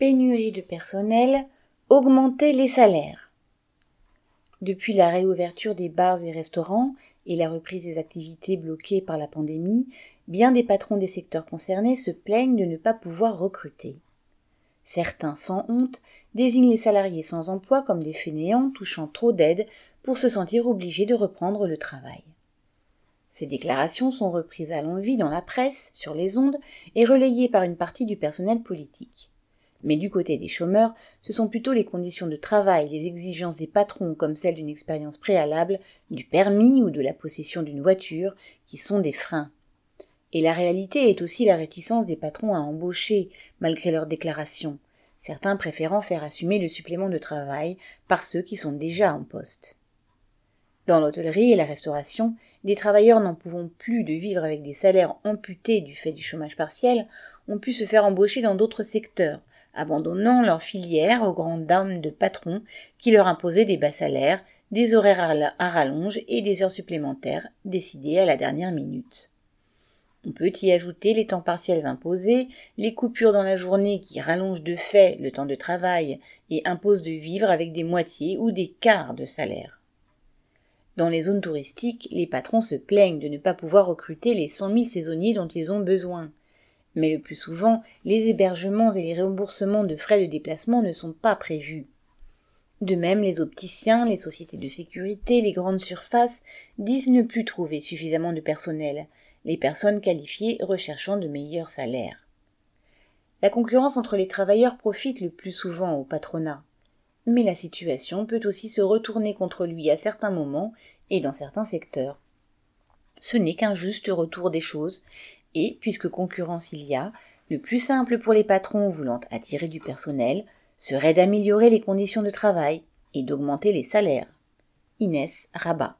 Pénurie de personnel, augmenter les salaires. Depuis la réouverture des bars et restaurants et la reprise des activités bloquées par la pandémie, bien des patrons des secteurs concernés se plaignent de ne pas pouvoir recruter. Certains, sans honte, désignent les salariés sans emploi comme des fainéants touchant trop d'aide pour se sentir obligés de reprendre le travail. Ces déclarations sont reprises à l'envi dans la presse, sur les ondes, et relayées par une partie du personnel politique. Mais du côté des chômeurs, ce sont plutôt les conditions de travail, les exigences des patrons comme celles d'une expérience préalable, du permis ou de la possession d'une voiture, qui sont des freins. Et la réalité est aussi la réticence des patrons à embaucher, malgré leurs déclarations, certains préférant faire assumer le supplément de travail par ceux qui sont déjà en poste. Dans l'hôtellerie et la restauration, des travailleurs n'en pouvant plus de vivre avec des salaires amputés du fait du chômage partiel ont pu se faire embaucher dans d'autres secteurs, abandonnant leur filière aux grandes dames de patrons qui leur imposaient des bas salaires, des horaires à rallonge et des heures supplémentaires décidées à la dernière minute. On peut y ajouter les temps partiels imposés, les coupures dans la journée qui rallongent de fait le temps de travail et imposent de vivre avec des moitiés ou des quarts de salaire. Dans les zones touristiques, les patrons se plaignent de ne pas pouvoir recruter les cent mille saisonniers dont ils ont besoin. Mais le plus souvent, les hébergements et les remboursements de frais de déplacement ne sont pas prévus. De même, les opticiens, les sociétés de sécurité, les grandes surfaces disent ne plus trouver suffisamment de personnel, les personnes qualifiées recherchant de meilleurs salaires. La concurrence entre les travailleurs profite le plus souvent au patronat. Mais la situation peut aussi se retourner contre lui à certains moments et dans certains secteurs. Ce n'est qu'un juste retour des choses, et, puisque concurrence il y a, le plus simple pour les patrons voulant attirer du personnel serait d'améliorer les conditions de travail et d'augmenter les salaires. Inès Rabat.